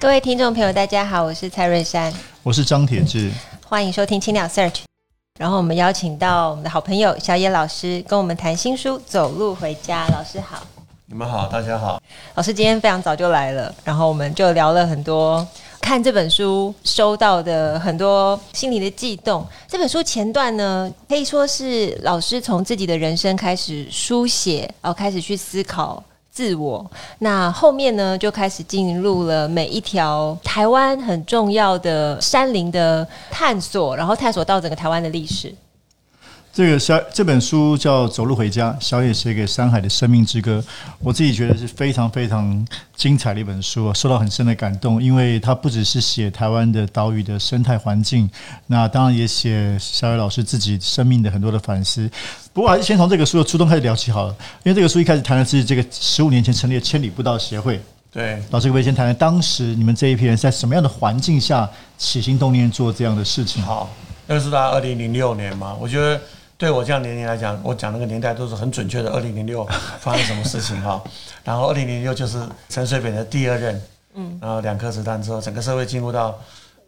各位听众朋友，大家好，我是蔡瑞珊，我是张铁志，欢迎收听青鸟 Search。然后我们邀请到我们的好朋友小野老师，跟我们谈新书《走路回家》。老师好，你们好，大家好。老师今天非常早就来了，然后我们就聊了很多，看这本书收到的很多心里的悸动。这本书前段呢，可以说是老师从自己的人生开始书写，然后开始去思考。自我，那后面呢，就开始进入了每一条台湾很重要的山林的探索，然后探索到整个台湾的历史。这个小这本书叫《走路回家》，小野写给山海的生命之歌。我自己觉得是非常非常精彩的一本书，受到很深的感动。因为它不只是写台湾的岛屿的生态环境，那当然也写小野老师自己生命的很多的反思。不过还是先从这个书的初衷开始聊起好了。因为这个书一开始谈的是这个十五年前成立的千里步道协会。对，老师可不可以先谈谈当时你们这一批人在什么样的环境下起心动念做这样的事情？好，那个是在二零零六年嘛，我觉得。对我这样年龄来讲，我讲那个年代都是很准确的。二零零六发生什么事情哈？然后二零零六就是陈水扁的第二任，嗯，然后两颗子弹之后，整个社会进入到，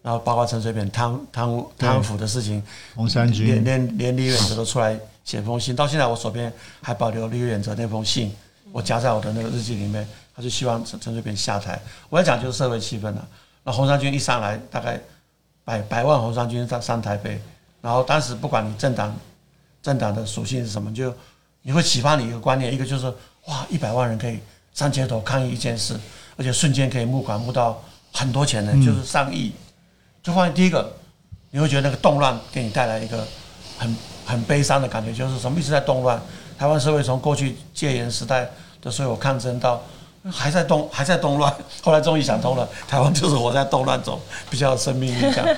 然后包括陈水扁贪贪污贪腐的事情，红三军连连连李远哲都出来写封信，到现在我手边还保留李远哲那封信，我夹在我的那个日记里面，他就希望陈陈水扁下台。我要讲就是社会气氛了。那红衫军一上来，大概百百万红衫军上上台北，然后当时不管你政党。政党的属性是什么？就你会启发你一个观念，一个就是哇，一百万人可以上街头抗议一件事，而且瞬间可以募款募到很多钱呢，就是上亿。就发现第一个，你会觉得那个动乱给你带来一个很很悲伤的感觉，就是什么一直在动乱。台湾社会从过去戒严时代的所有抗争到还在动还在动乱，后来终于想通了，台湾就是活在动乱中，比较有生命力这样。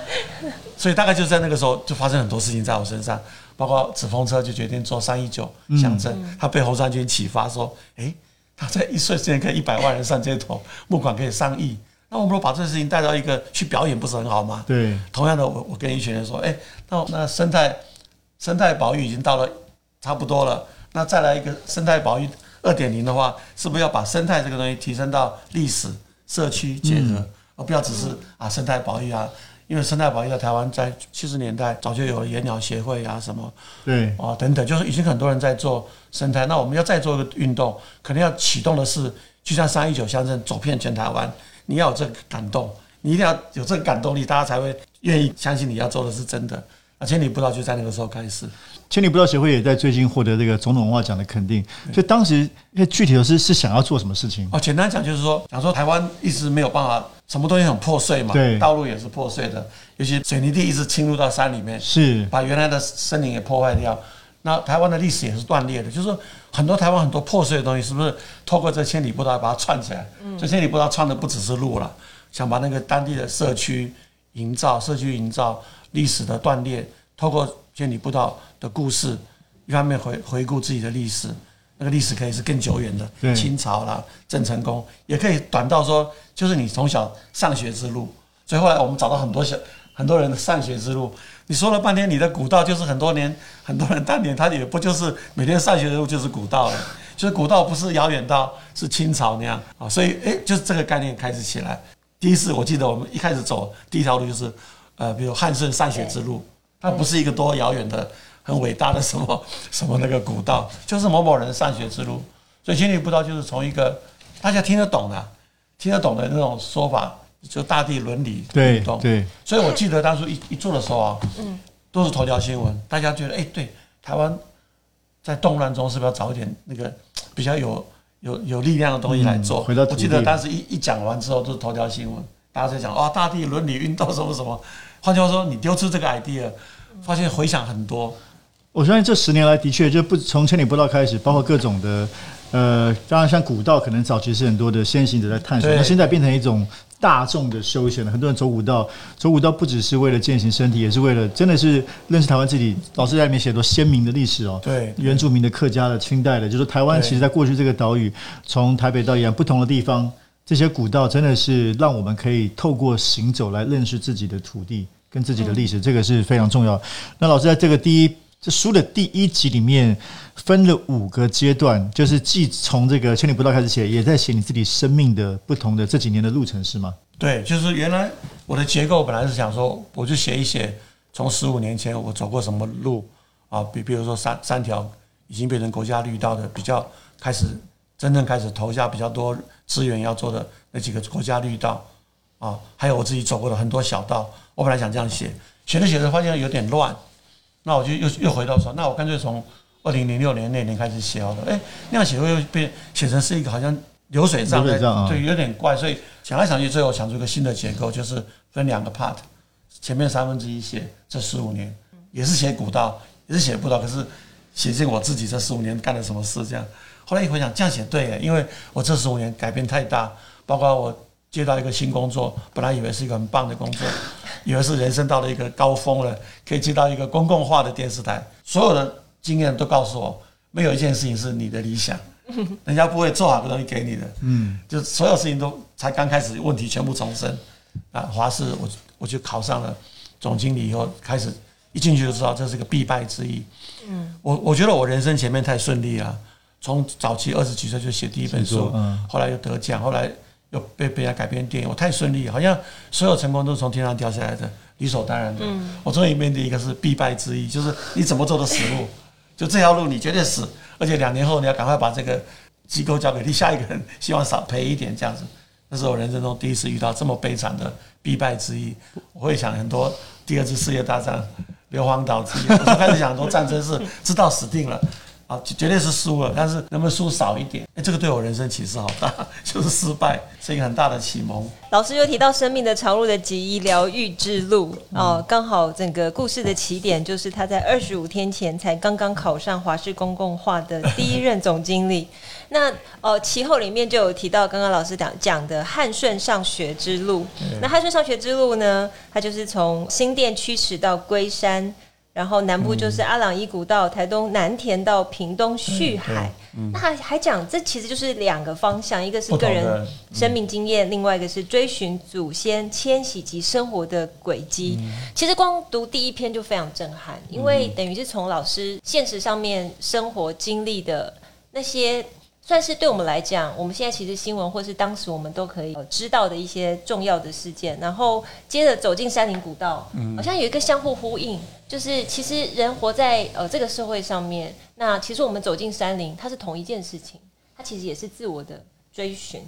所以大概就在那个时候就发生很多事情在我身上。包括纸风车就决定做三一九乡镇，他被红衫军启发说：“哎，他在一瞬间可以一百万人上街头，募款可以上亿。那我们如果把这个事情带到一个去表演，不是很好吗？”对。同样的，我我跟一群人说：“哎，那那生态生态保育已经到了差不多了，那再来一个生态保育二点零的话，是不是要把生态这个东西提升到历史社区结合，而不要只是啊生态保育啊？”因为生态保育在台湾在七十年代早就有野鸟协会啊什么，对啊等等，就是已经很多人在做生态。那我们要再做一个运动，可能要启动的是，就像三一九乡镇走遍全台湾，你要有这个感动，你一定要有这个感动力，大家才会愿意相信你要做的是真的。而且你不知道就在那个时候开始。千里步道协会也在最近获得这个总统文化奖的肯定。所以当时具体的是是想要做什么事情？哦，简单讲就是说，讲说台湾一直没有办法，什么东西很破碎嘛，对，道路也是破碎的，尤其水泥地一直侵入到山里面，是把原来的森林也破坏掉。那台湾的历史也是断裂的，就是说很多台湾很多破碎的东西，是不是透过这千里步道把它串起来？嗯，这千里步道串的不只是路了，想把那个当地的社区营造、社区营造、历史的断裂，透过千里步道的故事。一方面回回顾自己的历史，那个历史可以是更久远的，清朝啦、郑成功，也可以短到说，就是你从小上学之路。所以后来我们找到很多小很多人的上学之路。你说了半天，你的古道就是很多年很多人当年他也不就是每天上学的路就是古道了，就是古道不是遥远到是清朝那样啊。所以诶，就是这个概念开始起来。第一次我记得我们一开始走第一条路就是呃，比如汉顺上学之路，它不是一个多遥远的。很伟大的什么 什么那个古道，就是某某人上学之路，所以千里步道就是从一个大家听得懂的、听得懂的那种说法，就大地伦理运动。对，所以我记得当初一一做的时候啊，嗯，都是头条新闻，大家觉得哎，对，台湾在动乱中是不是要找一点那个 比较有有有力量的东西来做？回到我记得当时一一讲完之后都是头条新闻，大家在讲啊，大地伦理运动什么什么。换句话说，你丢出这个 idea，发现回响很多。我相信这十年来的确就不从千里步道开始，包括各种的呃，当然像古道，可能早期是很多的先行者在探索，那现在变成一种大众的休闲了。很多人走古道，走古道不只是为了健行身体，也是为了真的是认识台湾自己。老师在里面写很多鲜明的历史哦，对，原住民的、客家的、清代的，就是台湾其实在过去这个岛屿，从台北到宜兰不同的地方，这些古道真的是让我们可以透过行走来认识自己的土地跟自己的历史，这个是非常重要。那老师在这个第一。这书的第一集里面分了五个阶段，就是既从这个千里步道开始写，也在写你自己生命的不同的这几年的路程，是吗？对，就是原来我的结构本来是想说，我就写一写从十五年前我走过什么路啊，比比如说三三条已经变成国家绿道的，比较开始真正开始投下比较多资源要做的那几个国家绿道啊，还有我自己走过的很多小道，我本来想这样写，写着写着发现有点乱。那我就又又回到说，那我干脆从二零零六年那年开始写好了。哎，那样写会又变写成是一个好像流水账，对，对，有点怪。所以想来想去，最后想出一个新的结构，就是分两个 part。前面三分之一写这十五年，也是写古道，也是写步道，可是写进我自己这十五年干了什么事这样。后来一回想，这样写对，因为我这十五年改变太大，包括我接到一个新工作，本来以为是一个很棒的工作。以为是人生到了一个高峰了，可以接到一个公共化的电视台。所有的经验都告诉我，没有一件事情是你的理想，人家不会做好的东西给你的。嗯，就所有事情都才刚开始，问题全部重生。啊，华视我我就考上了总经理以后，开始一进去就知道这是个必败之一。嗯，我我觉得我人生前面太顺利了，从早期二十几岁就写第一本书，后来又得奖，后来。又被被人家改编电影，我太顺利，好像所有成功都是从天上掉下来的，理所当然的。嗯、我终于面对一个是必败之一，就是你怎么做都死路，就这条路你绝对死，而且两年后你要赶快把这个机构交给你下一个人，希望少赔一点这样子。那是我人生中第一次遇到这么悲惨的必败之一，我会想很多第二次世界大战硫磺岛之役，我就开始想很多战争是知道死定了。绝对是输了，但是能不能输少一点？哎，这个对我人生启示好大，就是失败是一个很大的启蒙。老师又提到生命的长路的极医疗愈之路哦，刚好整个故事的起点就是他在二十五天前才刚刚考上华视公共化的第一任总经理。那哦，其后里面就有提到刚刚老师讲讲的汉顺上学之路。那汉顺上学之路呢，它就是从新店驱使到龟山。然后南部就是阿朗伊古道，台东南田到屏东旭海。那还还讲，这其实就是两个方向，一个是个人生命经验，另外一个是追寻祖先迁徙及生活的轨迹。其实光读第一篇就非常震撼，因为等于是从老师现实上面生活经历的那些。算是对我们来讲，我们现在其实新闻或是当时我们都可以知道的一些重要的事件，然后接着走进山林古道，好像有一个相互呼应，就是其实人活在呃这个社会上面，那其实我们走进山林，它是同一件事情，它其实也是自我的追寻。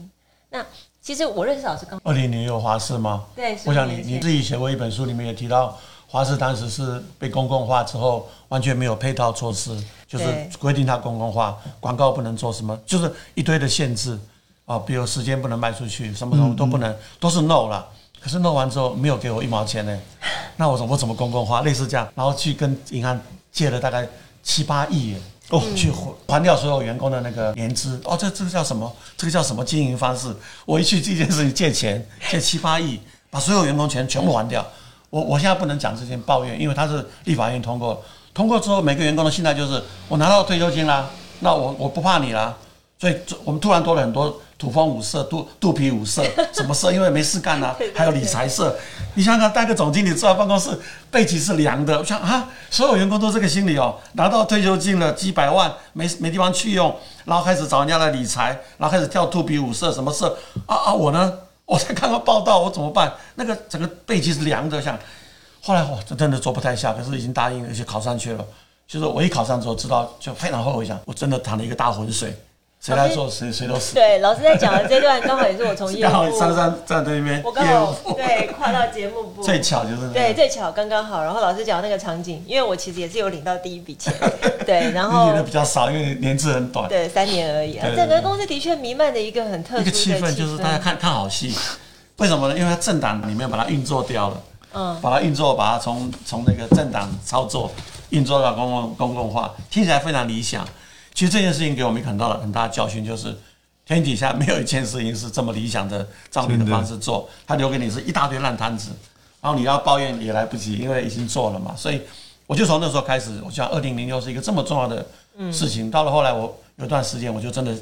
那其实我认识老师刚二零年有华视吗？对，我想你你自己写过一本书，里面也提到。华视当时是被公共化之后，完全没有配套措施，就是规定它公共化，广告不能做什么，就是一堆的限制啊，比如时间不能卖出去，什么什么都不能，都是 no 了。可是 no 完之后没有给我一毛钱呢，那我怎么我怎么公共化？类似这样，然后去跟银行借了大概七八亿元哦，去还掉所有员工的那个年资。哦，这这个叫什么？这个叫什么经营方式？我一去这件事情借钱借七八亿，把所有员工钱全部还掉。我我现在不能讲这些抱怨，因为他是立法院通过，通过之后每个员工的心态就是我拿到退休金啦，那我我不怕你啦，所以我们突然多了很多土方五色、肚肚皮五色 什么色，因为没事干啦，还有理财色。你想想，带个总经理坐在办公室，背脊是凉的。我想啊，所有员工都这个心理哦，拿到退休金了几百万，没没地方去用，然后开始找人家来理财，然后开始跳肚皮舞色什么色啊啊，我呢？我才看到报道，我怎么办？那个整个背脊是凉的，像后来哇，这真的做不太下，可是已经答应，而且考上去了。就是我一考上之后，知道就非常后悔，想我真的淌了一个大浑水。谁来做谁谁都死。对，老师在讲的这段刚好也是我从业务刚好珊珊站在那边，我刚好对跨到节目部，最巧就是对最巧刚刚好。然后老师讲那个场景，因为我其实也是有领到第一笔钱，对，然后领的比较少，因为年资很短，对，三年而已。整个公司的确弥漫的一个很特殊的气氛，就是大家看看好戏。为什么呢？因为他政党里面把它运作掉了，嗯，把它运作，把它从从那个政党操作运作到公共公共化，听起来非常理想。其实这件事情给我们很大的很大的教训，就是天底下没有一件事情是这么理想的葬礼的方式做，他留给你是一大堆烂摊子，然后你要抱怨也来不及，因为已经做了嘛。所以我就从那时候开始，我想二零零六是一个这么重要的事情。到了后来，我有段时间我就真的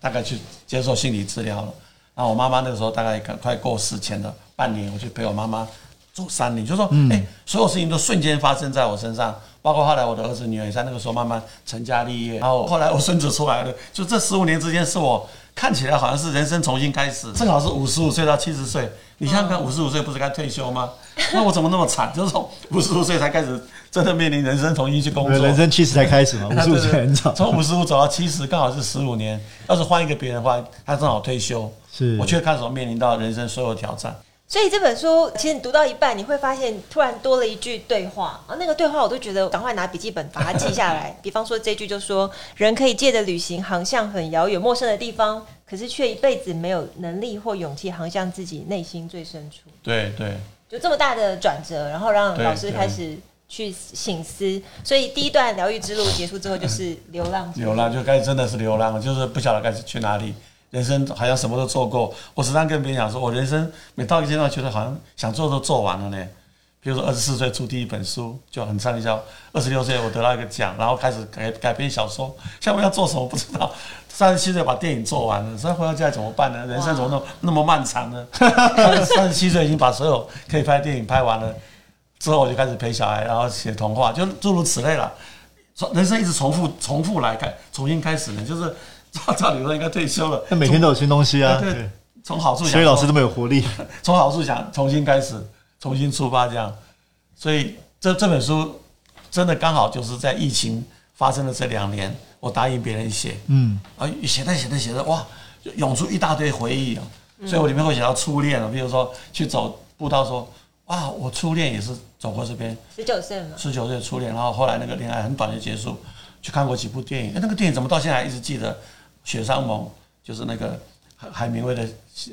大概去接受心理治疗了。然后我妈妈那个时候大概快过世前的半年，我去陪我妈妈做三年，就说，哎，所有事情都瞬间发生在我身上，包括后来我的儿子女儿也在那个时候慢慢成家立业，然后后来我孙子出来了，就这十五年之间是我看起来好像是人生重新开始，正好是五十五岁到七十岁，你想想看，五十五岁不是该退休吗？那我怎么那么惨？就是从五十五岁才开始真的面临人生重新去工作，人生七十才开始嘛，五十五岁很早，从五十五走到七十刚好是十五年，要是换一个别人的话，他正好退休。是。我却开始面临到人生所有挑战，所以这本书其实你读到一半，你会发现突然多了一句对话啊，那个对话我都觉得赶快拿笔记本把它记下来。比方说这句就说：人可以借着旅行航向很遥远陌生的地方，可是却一辈子没有能力或勇气航向自己内心最深处。对对，就这么大的转折，然后让老师开始去醒思。所以第一段疗愈之路结束之后，就是流浪，流浪就该真的是流浪了，就是不晓得该去哪里。人生好像什么都做过，我时常跟别人讲说，我人生每到一个阶段，觉得好像想做都做完了呢。比如说二十四岁出第一本书就很畅销，二十六岁我得到一个奖，然后开始改改编小说。现在我要做什么不知道，三十七岁把电影做完了，所以回到家怎么办呢？人生怎么那么那么漫长呢？三十七岁已经把所有可以拍电影拍完了，之后我就开始陪小孩，然后写童话，就诸如此类了。人生一直重复重复来开，重新开始呢，就是。照 照理说应该退休了，那每天都有新东西啊。对，从好处想，所以老师这么有活力。从好处想，重新开始，重新出发这样。所以这这本书真的刚好就是在疫情发生的这两年，我答应别人写，嗯，啊，写着写着写着，哇，就涌出一大堆回忆啊。所以我里面会写到初恋啊，比如说去走步道，说，哇，我初恋也是走过这边，十九岁嘛，十九岁初恋，然后后来那个恋爱很短就结束，去看过几部电影，那个电影怎么到现在还一直记得？雪山盟就是那个海海明威的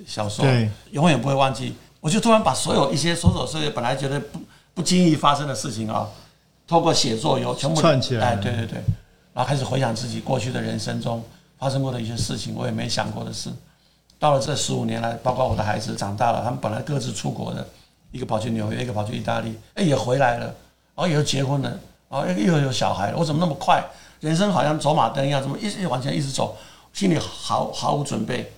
小说，对，永远不会忘记。我就突然把所有一些琐琐碎碎本来觉得不不经意发生的事情啊，透过写作有全部串起来。哎，对对对，然后开始回想自己过去的人生中发生过的一些事情，我也没想过的事。到了这十五年来，包括我的孩子长大了，他们本来各自出国的，一个跑去纽约，一个跑去意大利，哎，也回来了，然后又结婚了，然后又有小孩了。我怎么那么快？人生好像走马灯一样，怎么一直往前一直走？心里毫毫无准备，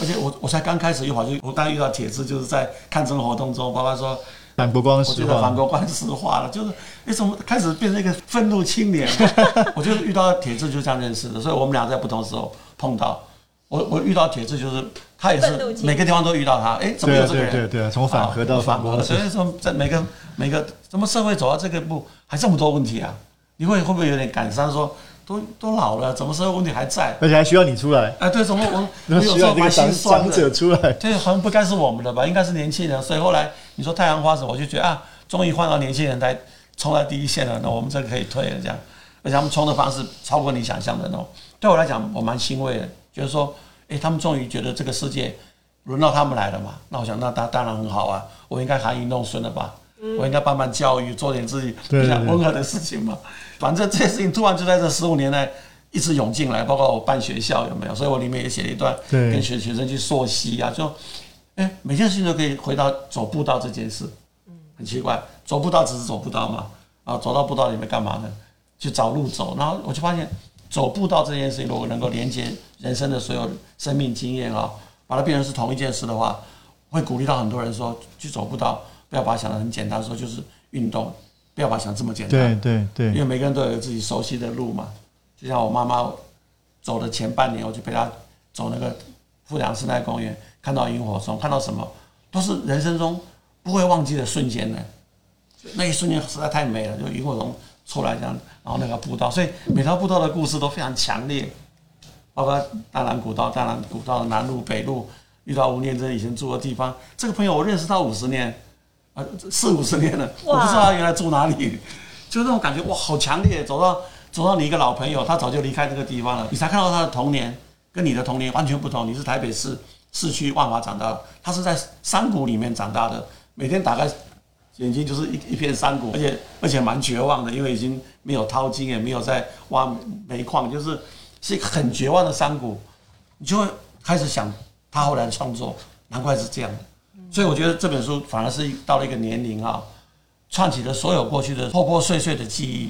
而且我我才刚开始一会儿就我当遇到铁子，就是在抗争活动中，爸爸说反国光石化，我觉得反国光石化了，就是你怎么开始变成一个愤怒青年？我就是遇到铁子就这样认识的，所以我们俩在不同时候碰到。我我遇到铁子就是他也是每个地方都遇到他，哎，怎么有这个人？对对对，从反核到反国，所以说在每个每个怎么社会走到这个步，还这么多问题啊？你会会不会有点感伤说？都都老了，怎么社会问题还在？而且还需要你出来。哎，对，怎么我我 有时候蛮心酸的。长者出来，对，好像不该是我们的吧？应该是年轻人。所以后来你说太阳花时，我就觉得啊，终于换到年轻人来冲在第一线了。那我们这个可以退了，这样。而且他们冲的方式超过你想象的那种。对我来讲，我蛮欣慰的，就是说，哎，他们终于觉得这个世界轮到他们来了嘛。那我想，那当当然很好啊。我应该含饴弄孙了吧？我应该帮忙教育，做点自己比较温和的事情嘛。反正这些事情突然就在这十五年来一直涌进来，包括我办学校有没有？所以我里面也写了一段，跟学学生去溯溪啊，就哎，每件事情都可以回到走步道这件事。很奇怪，走步道只是走步道嘛，啊，走到步道里面干嘛呢？去找路走。然后我就发现，走步道这件事情，如果能够连接人生的所有生命经验啊，把它变成是同一件事的话，会鼓励到很多人说，去走步道，不要把它想得很简单，说就是运动。不要把它想这么简单，对对对，因为每个人都有自己熟悉的路嘛。就像我妈妈走的前半年，我就陪她走那个富良生态公园，看到萤火虫，看到什么都是人生中不会忘记的瞬间呢。那一瞬间实在太美了，就萤火虫出来这样，然后那个步道，所以每条步道的故事都非常强烈。包括大南古道、大南古道的南路、北路，遇到吴念真以前住的地方，这个朋友我认识他五十年。啊，四五十年了，我不知道他原来住哪里，就那种感觉哇，好强烈！走到走到你一个老朋友，他早就离开这个地方了，你才看到他的童年，跟你的童年完全不同。你是台北市市区万华长大的，他是在山谷里面长大的，每天打开眼睛就是一一片山谷，而且而且蛮绝望的，因为已经没有淘金，也没有在挖煤矿，就是是一个很绝望的山谷，你就会开始想他后来的创作，难怪是这样的。所以我觉得这本书反而是到了一个年龄啊，串起了所有过去的破破碎碎的记忆，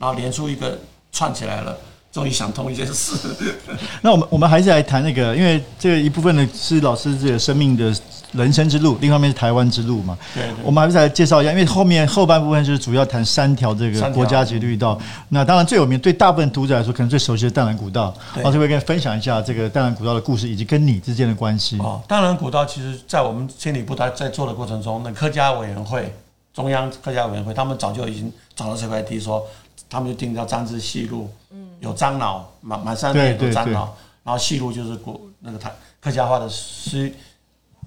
然后连出一个串起来了。终于想通一件事。那我们我们还是来谈那个，因为这一部分呢是老师这个生命的人生之路，另外一面是台湾之路嘛。对，对，我们还是来介绍一下，因为后面后半部分就是主要谈三条这个国家级绿道。那当然最有名，对大部分读者来说，可能最熟悉的淡蓝古道。老师会跟你分享一下这个淡蓝古道的故事，以及跟你之间的关系。哦，淡蓝古道其实，在我们千里步道在做的过程中，那客家委员会、中央客家委员会，他们早就已经找到这块地，说他们就定叫张之西路。嗯有樟脑，满满山都樟脑，然后细路就是古那个台客家话的水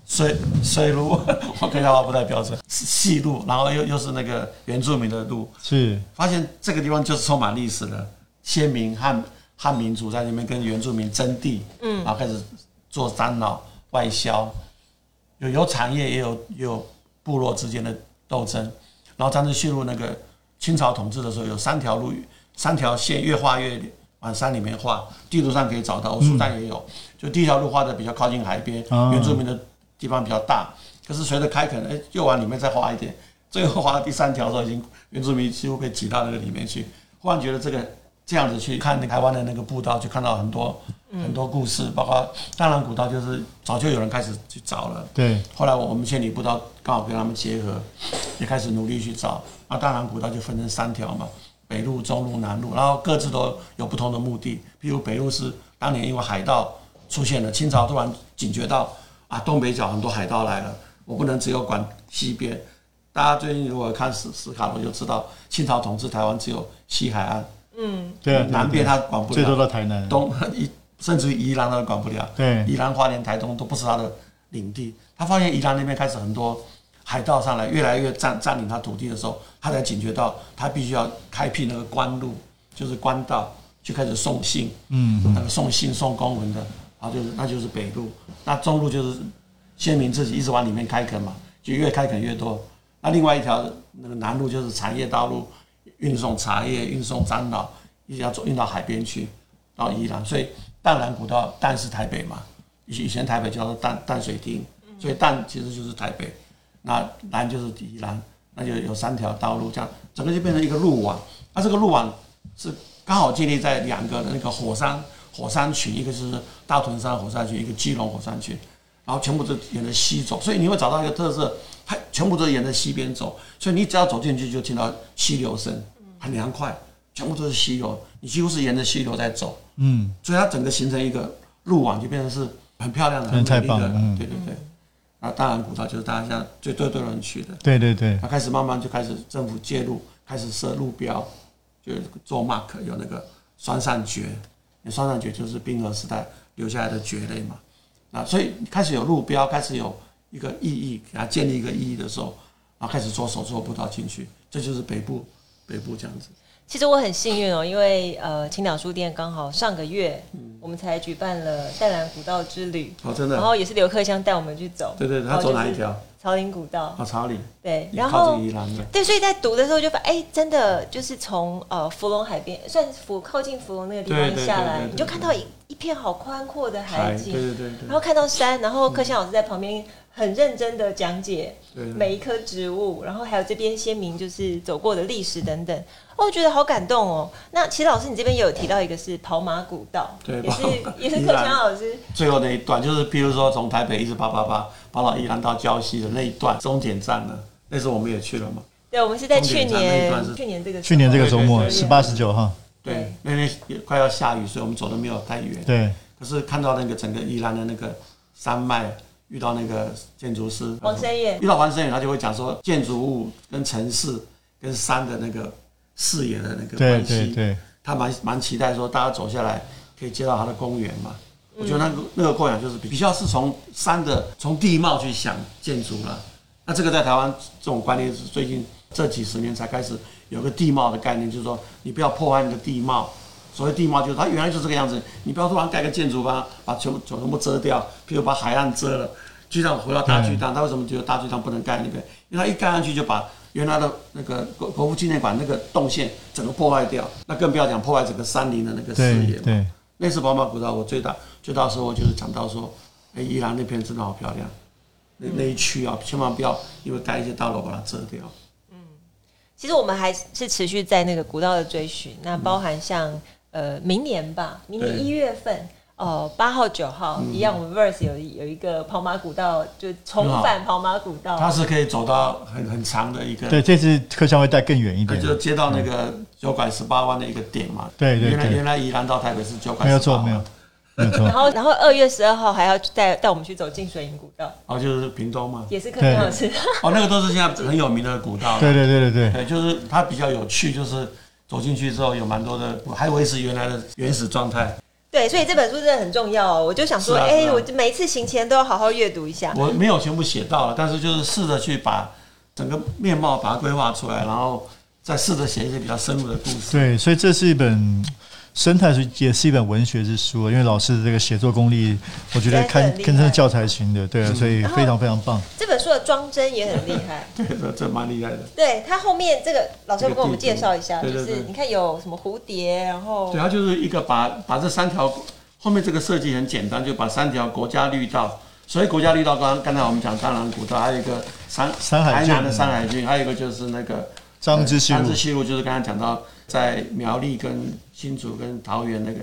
水水路，我客家话不太标准，细路，然后又又是那个原住民的路，是。发现这个地方就是充满历史的，先民汉汉民族在那边跟原住民争地，嗯，然后开始做樟脑外销，有有产业也有也有部落之间的斗争，然后张之细路那个清朝统治的时候有三条路。三条线越画越往山里面画，地图上可以找到，书上也有。就第一条路画的比较靠近海边，原住民的地方比较大。可是随着开垦，哎，又往里面再划一点，最后划到第三条的时候，已经原住民几乎被挤到那个里面去。忽然觉得这个这样子去看台湾的那个步道，就看到很多很多故事，包括大南古道，就是早就有人开始去找了。对。后来我们千里步道刚好跟他们结合，也开始努力去找。那大南古道就分成三条嘛。北路、中路、南路，然后各自都有不同的目的。譬如北路是当年因为海盗出现了，清朝突然警觉到啊，东北角很多海盗来了，我不能只有管西边。大家最近如果看史史卡罗就知道，清朝统治台湾只有西海岸，嗯，对，南边他管不了，最多到台南，东一甚至于宜兰他都管不了，对，宜兰花莲台东都不是他的领地。他发现宜兰那边开始很多。海盗上来，越来越占占领他土地的时候，他才警觉到，他必须要开辟那个官路，就是官道，就开始送信，嗯，那个送信送公文的，啊就是那就是北路，那中路就是先民自己一直往里面开垦嘛，就越开垦越多。那另外一条那个南路就是产业道路，运送茶叶、运送樟脑，一直要走运到海边去，到宜兰。所以淡兰古道，淡是台北嘛，以以前台北叫做淡淡水厅，所以淡其实就是台北。那南就是宜兰，那就有三条道路，这样整个就变成一个路网。那这个路网是刚好建立在两个那个火山火山群，一个是大屯山火山群，一个基隆火山群，然后全部都沿着西走，所以你会找到一个特色，它全部都沿着西边走，所以你只要走进去就听到溪流声，很凉快，全部都是溪流，你几乎是沿着溪流在走，嗯，所以它整个形成一个路网，就变成是很漂亮的，很美丽的，对对对。那大兰古道就是大家现在最最多人去的。对对对。他开始慢慢就开始政府介入，开始设路标，就做 mark 有那个双扇蕨，酸杉蕨就是冰河时代留下来的蕨类嘛。啊所以开始有路标，开始有一个意义，给它建立一个意义的时候，然后开始做手作步道进去，这就是北部北部这样子。其实我很幸运哦，因为呃，青岛书店刚好上个月，我们才举办了淡蓝古道之旅哦，真的，然后也是刘克湘带我们去走，对对，他走哪一条？草林古道。哦，草岭。对，然后对，所以在读的时候就发现，哎，真的就是从呃福隆海边，算福靠近福隆那个地方下来，你就看到一一片好宽阔的海景，对对对，然后看到山，然后克香老师在旁边很认真的讲解每一棵植物，然后还有这边先民就是走过的历史等等。我觉得好感动哦。那其实老师，你这边也有提到一个是跑马古道，对，也是也是克强老师最后那一段，就是譬如说从台北一直跑跑跑跑到宜兰到礁溪的那一段终点站了。那时候我们也去了嘛。对，我们是在去年去年这个去年这个周末十八十九号。对，那天也快要下雨，所以我们走的没有太远。对。可是看到那个整个宜兰的那个山脉，遇到那个建筑师黄声远，遇到黄声远，他就会讲说建筑物跟城市跟山的那个。视野的那个关系，对对对，他蛮蛮期待说大家走下来可以接到他的公园嘛。我觉得那个那个构想就是比较是从山的从地貌去想建筑了。那这个在台湾这种观念是最近这几十年才开始有个地貌的概念，就是说你不要破坏你的地貌。所谓地貌就是它原来就是这个样子，你不要突然盖个建筑吧，把全部全部遮掉，譬如把海岸遮了。就像回到大巨蛋，它为什么觉得大巨蛋不能盖那边？因为它一盖上去就把。原来的那个国国父纪念馆那个动线整个破坏掉，那更不要讲破坏整个山林的那个视野嘛。对，对，那次宝马古道，我最大最大收获就是讲到说，哎，宜兰那片真的好漂亮，那那一区啊，千万不要因为盖一些大楼把它遮掉。嗯，其实我们还是持续在那个古道的追寻，那包含像、嗯、呃明年吧，明年一月份。哦，八号九号、嗯、一样，我们 Verse 有有一个跑马古道，就重返跑马古道。它是可以走到很很长的一个。对，这次客商会带更远一点。就接到那个九拐十八弯的一个点嘛。对对对。原来原来宜兰到台北是九拐十八弯。没有错，没有。没错。然 后然后二月十二号还要带带我们去走进水银古道。哦，就是屏东嘛。也是客厅老师。哦，那个都是现在很有名的古道。对对对对对。对，就是它比较有趣，就是走进去之后有蛮多的，还维持原来的原始状态。对，所以这本书真的很重要哦。我就想说，哎、啊啊欸，我每一次行前都要好好阅读一下。我没有全部写到了，但是就是试着去把整个面貌把它规划出来，然后再试着写一些比较深入的故事。对，所以这是一本。生态书也是一本文学之书，因为老师的这个写作功力，我觉得看跟这教材型的，对啊，所以非常非常棒。这本书的装帧也很厉害，对的，这蛮厉害的。对，它后面这个老师要跟我们介绍一下，就是你看有什么蝴蝶，然后对，它就是一个把把这三条后面这个设计很简单，就把三条国家绿道，所以国家绿道刚刚刚才我们讲淡兰古道，还有一个山山海台南的山海郡，还有一个就是那个张之西路，张之西路就是刚才讲到。在苗栗跟新竹跟桃园那个，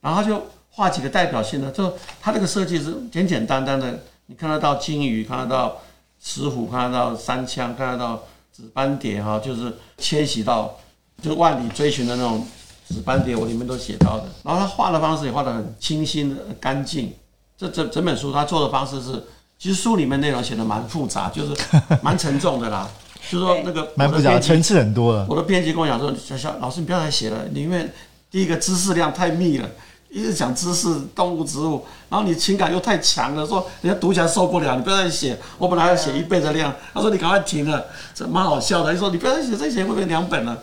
然后就画几个代表性的，就它这个设计是简简单单的，你看得到鲸鱼，看得到石虎，看得到山枪，看得到紫斑蝶哈，就是迁徙到就是万里追寻的那种紫斑蝶，我里面都写到的。然后他画的方式也画得很清新干净。这整整本书他做的方式是，其实书里面内容写的蛮复杂，就是蛮沉重的啦。就是说那个蛮复杂，层次很多了。我的编辑跟我讲说：“小小老师，你不要再写了，里面第一个知识量太密了，一直讲知识、动物、植物，然后你情感又太强了，说人家读起来受不了，你不要再写。我本来要写一倍的量，他说你赶快停了，这蛮好笑的。你说你不要再写，这写会变两本了。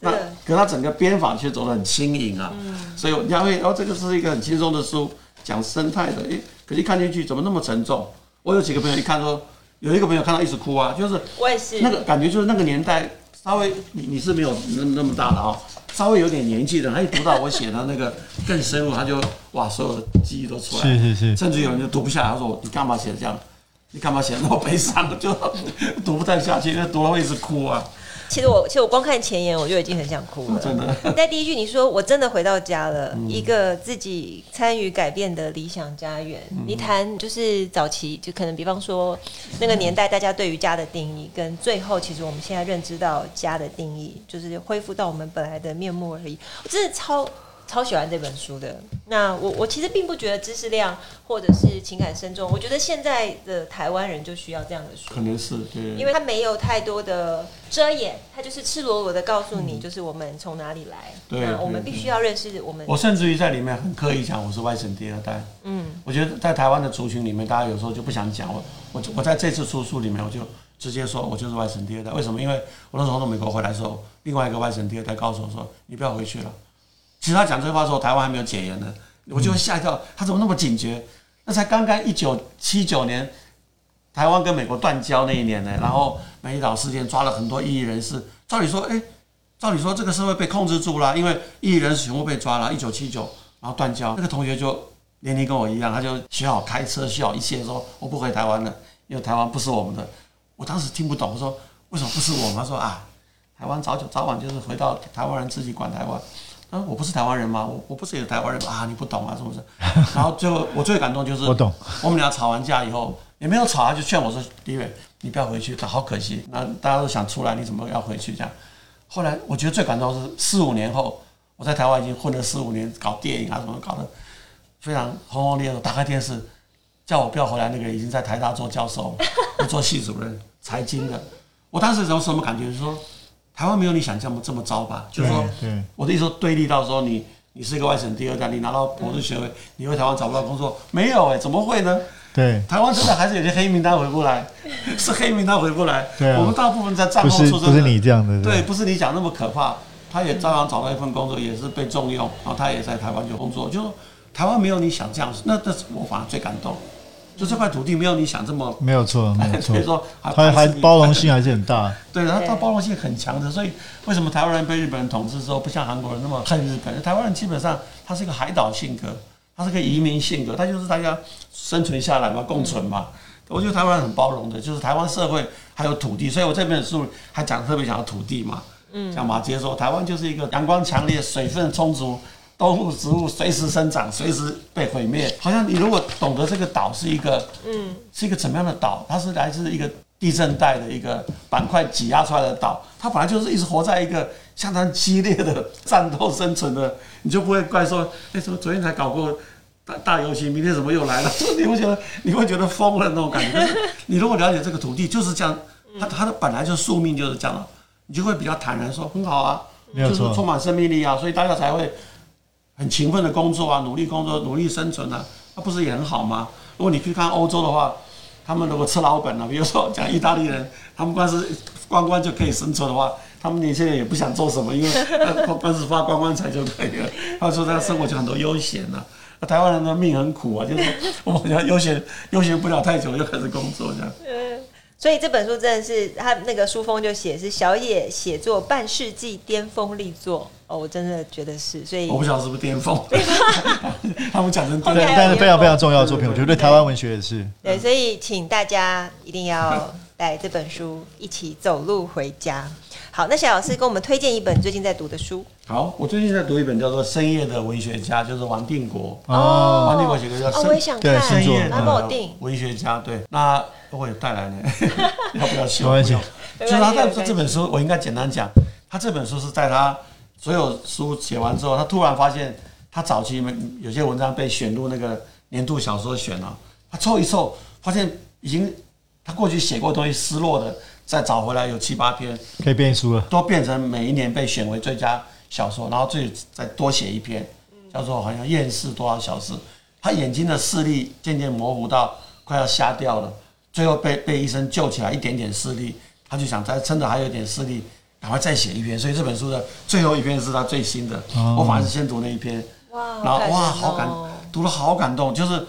那可他整个编法却走得很轻盈啊，所以你还会，然后这个是一个很轻松的书，讲生态的，诶，可是一看进去怎么那么沉重？我有几个朋友一看说。”有一个朋友看到一直哭啊，就是我也是那个感觉，就是那个年代稍微你你是没有那那么大的啊，稍微有点年纪的，他一读到我写的那个更深入，他就哇，所有的记忆都出来，是是是，甚至有人就读不下来，他说你干嘛写这样？你干嘛写那么悲伤？就读不太下去，因为读了会一直哭啊。其实我其实我光看前言我就已经很想哭了。真的，在第一句你说我真的回到家了，嗯、一个自己参与改变的理想家园。嗯、你谈就是早期就可能比方说那个年代大家对于家的定义，跟最后其实我们现在认知到家的定义，就是恢复到我们本来的面目而已。我真的超。超喜欢这本书的。那我我其实并不觉得知识量或者是情感深重，我觉得现在的台湾人就需要这样的书。可能是对，因为它没有太多的遮掩，它就是赤裸裸的告诉你，就是我们从哪里来。对，那我们必须要认识我们。我甚至于在里面很刻意讲我是外省第二代。嗯，我觉得在台湾的族群里面，大家有时候就不想讲我。我我在这次出书里面，我就直接说我就是外省第二代。为什么？因为我那时候从美国回来的时候，另外一个外省第二代告诉我说：“你不要回去了。”其实他讲这句话的时候，台湾还没有解严呢，我就会吓一跳。他怎么那么警觉？那才刚刚一九七九年，台湾跟美国断交那一年呢。然后美岛事件抓了很多异议人士。照理说，哎，照理说这个社会被控制住了，因为异议人士全部被抓了。一九七九，然后断交。那个同学就年龄跟我一样，他就学好开车，学好一切，说我不回台湾了，因为台湾不是我们的。我当时听不懂，我说为什么不是我们？他说啊，台湾早就早晚就是回到台湾人自己管台湾。我不是台湾人吗？我我不是一个台湾人吗？啊，你不懂啊，是不是？然后最后我最感动就是，我懂。我们俩吵完架以后也没有吵，他就劝我说：“李伟，你不要回去，他好可惜。那大家都想出来，你怎么要回去？”这样。后来我觉得最感动是四五年后，我在台湾已经混了四五年，搞电影啊什么搞得非常轰轰烈烈。打开电视，叫我不要回来，那个已经在台大做教授，做系主任，财经的。我当时有什么感觉？就是说。台湾没有你想象的这么糟吧？就是说，我的意思说，对立到说你你是一个外省第二代，你拿到博士学位，你回台湾找不到工作，没有哎，怎么会呢？对，台湾真的还是有些黑名单回不来，是黑名单回不来。对，我们大部分在战后出生的，不是你这样的，对，不是你讲那么可怕，他也照样找到一份工作，也是被重用，然后他也在台湾就工作。就说台湾没有你想这样，那是我反而最感动。就这块土地没有你想这么没有错，没有 错所以错，说还它还包容性还是很大。对，它它包容性很强的，所以为什么台湾人被日本人统治之后，不像韩国人那么恨日本？台湾人基本上他是一个海岛性格，他是个移民性格，他就是大家生存下来嘛，共存嘛。我觉得台湾人很包容的，就是台湾社会还有土地，所以我这本书还讲特别讲到土地嘛。嗯，像马杰说，台湾就是一个阳光强烈、水分充足。动物植物随时生长，随时被毁灭。好像你如果懂得这个岛是一个，嗯，是一个怎么样的岛？它是来自一个地震带的一个板块挤压出来的岛。它本来就是一直活在一个相当激烈的战斗生存的，你就不会怪说，哎，说昨天才搞过大大游行，明天怎么又来了？你会觉得你会觉得疯了那种感觉。但是你如果了解这个土地就是这样，它它的本来就宿命就是这样的，你就会比较坦然说很好啊，就是充满生命力啊，所以大家才会。很勤奋的工作啊，努力工作，努力生存啊，那不是也很好吗？如果你去看欧洲的话，他们如果吃老本了，比如说讲意大利人，他们光是观光就可以生存的话，他们年轻人也不想做什么，因为 光光是发观光财就可以了。他说他生活就很多悠闲了。那台湾人的命很苦啊，就是我们讲悠闲悠闲不了太久，就开始工作这样。所以这本书真的是他那个书封就写是小野写作半世纪巅峰力作哦，我真的觉得是，所以我不晓得是不是巅峰，他们讲成对，但是非常非常重要的作品，我觉得对台湾文学也是。对，所以请大家一定要带这本书一起走路回家。好，那小老师给我们推荐一本最近在读的书。好，我最近在读一本叫做《深夜的文学家》，就是王定国哦，王定国写的叫哦，我也想看，深夜的文学家。对，那我有带来呢，要不要写？没关系，就是他在这本书，我应该简单讲，他这本书是在他所有书写完之后，他突然发现他早期有些文章被选入那个年度小说选了，他凑一凑，发现已经他过去写过东西失落的。再找回来有七八篇，可以变书了，都变成每一年被选为最佳小说，然后最再多写一篇，叫做好像厌世多少小时。他眼睛的视力渐渐模糊到快要瞎掉了，最后被被医生救起来，一点点视力，他就想再趁着还有点视力，赶快再写一篇。所以这本书的最后一篇是他最新的，我反而是先读那一篇，然后哇，好感，读了好感动，就是。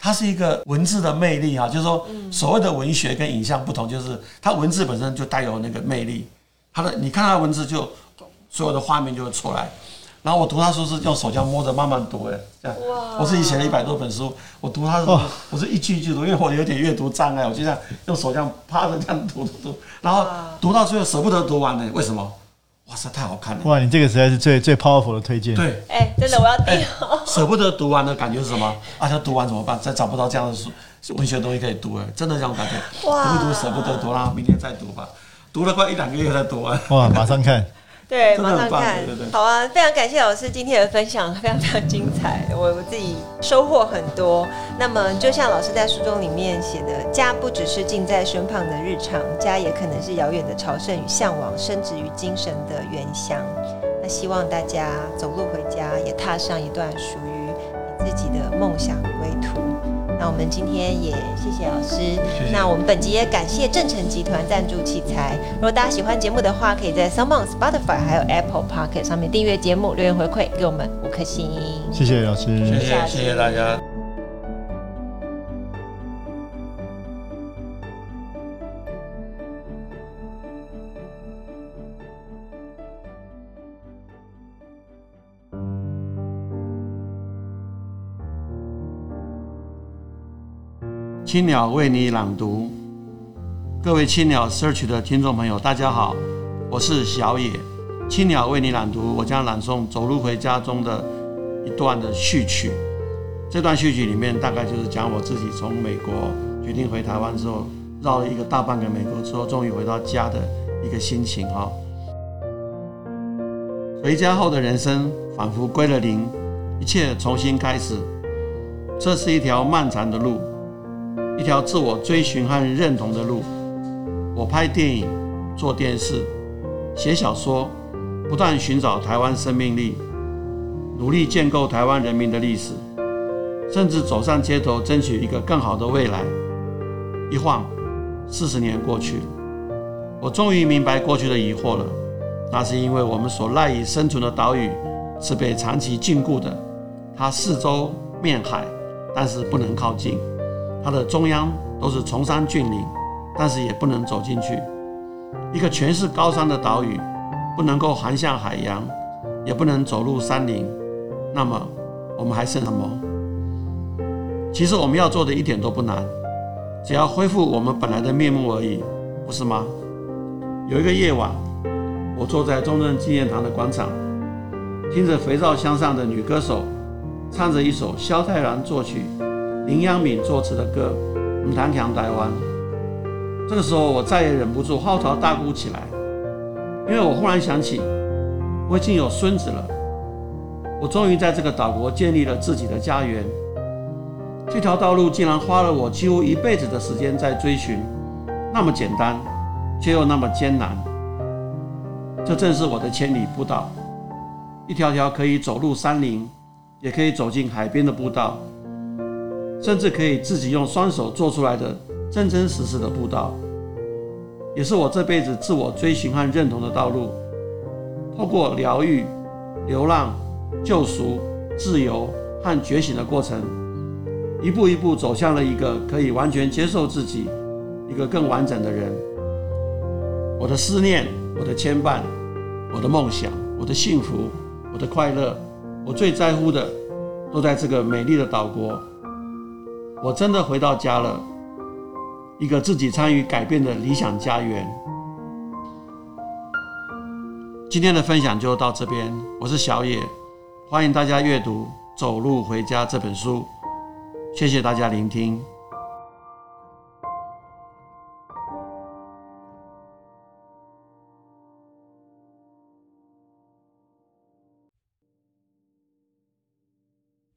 它是一个文字的魅力啊，就是说，所谓的文学跟影像不同，就是它文字本身就带有那个魅力。它的你看它的文字，就所有的画面就会出来。然后我读他书是用手这样摸着慢慢读哎，这样。我自己写了一百多本书，我读它是，我是一句一句读，因为我有点阅读障碍，我就这样用手这样趴着这样读读读，然后读到最后舍不得读完呢。为什么？哇塞，太好看了！哇，你这个实在是最最 powerful 的推荐。对，哎、欸，真的我要听。舍不得读完的感觉是什么？啊，要读完怎么办？再找不到这样的书，文学东西可以读哎，真的这种感觉。哇，读一读舍不得读，然后明天再读吧。读了快一两个月才读完。哇，马上看。对，马上看，好啊！非常感谢老师今天的分享，非常非常精彩，我我自己收获很多。那么，就像老师在书中里面写的，家不只是近在身旁的日常，家也可能是遥远的朝圣与向往，深植于精神的原乡。那希望大家走路回家，也踏上一段属于你自己的梦想归途。那我们今天也谢谢老师。谢谢。那我们本集也感谢正成集团赞助器材。如果大家喜欢节目的话，可以在 s o m e o n、Spotify 还有 Apple Pocket 上面订阅节目，留言回馈给我们五颗星。谢谢老师，谢谢谢谢大家。青鸟为你朗读，各位青鸟 Search 的听众朋友，大家好，我是小野。青鸟为你朗读，我将朗诵《走路回家》中的一段的序曲。这段序曲里面，大概就是讲我自己从美国决定回台湾之后，绕了一个大半个美国之后，终于回到家的一个心情哈。回家后的人生仿佛归了零，一切重新开始。这是一条漫长的路。一条自我追寻和认同的路。我拍电影、做电视、写小说，不断寻找台湾生命力，努力建构台湾人民的历史，甚至走上街头争取一个更好的未来。一晃，四十年过去，我终于明白过去的疑惑了。那是因为我们所赖以生存的岛屿是被长期禁锢的，它四周面海，但是不能靠近。它的中央都是崇山峻岭，但是也不能走进去。一个全是高山的岛屿，不能够航向海洋，也不能走入山林，那么我们还剩什么？其实我们要做的一点都不难，只要恢复我们本来的面目而已，不是吗？有一个夜晚，我坐在中正纪念堂的广场，听着肥皂箱上的女歌手唱着一首萧泰然作曲、林央敏作词的歌《唔通徛台湾》。这个时候，我再也忍不住嚎啕大哭起来，因为我忽然想起，我已经有孙子了，我终于在这个岛国建立了自己的家园。这条道路竟然花了我几乎一辈子的时间在追寻，那么简单，却又那么艰难。这正是我的千里步道，一条条可以走入山林，也可以走进海边的步道，甚至可以自己用双手做出来的。真真实实的步道，也是我这辈子自我追寻和认同的道路。透过疗愈、流浪、救赎、自由和觉醒的过程，一步一步走向了一个可以完全接受自己、一个更完整的人。我的思念、我的牵绊、我的梦想、我的幸福、我的快乐，我最在乎的，都在这个美丽的岛国。我真的回到家了。一个自己参与改变的理想家园。今天的分享就到这边，我是小野，欢迎大家阅读《走路回家》这本书，谢谢大家聆听。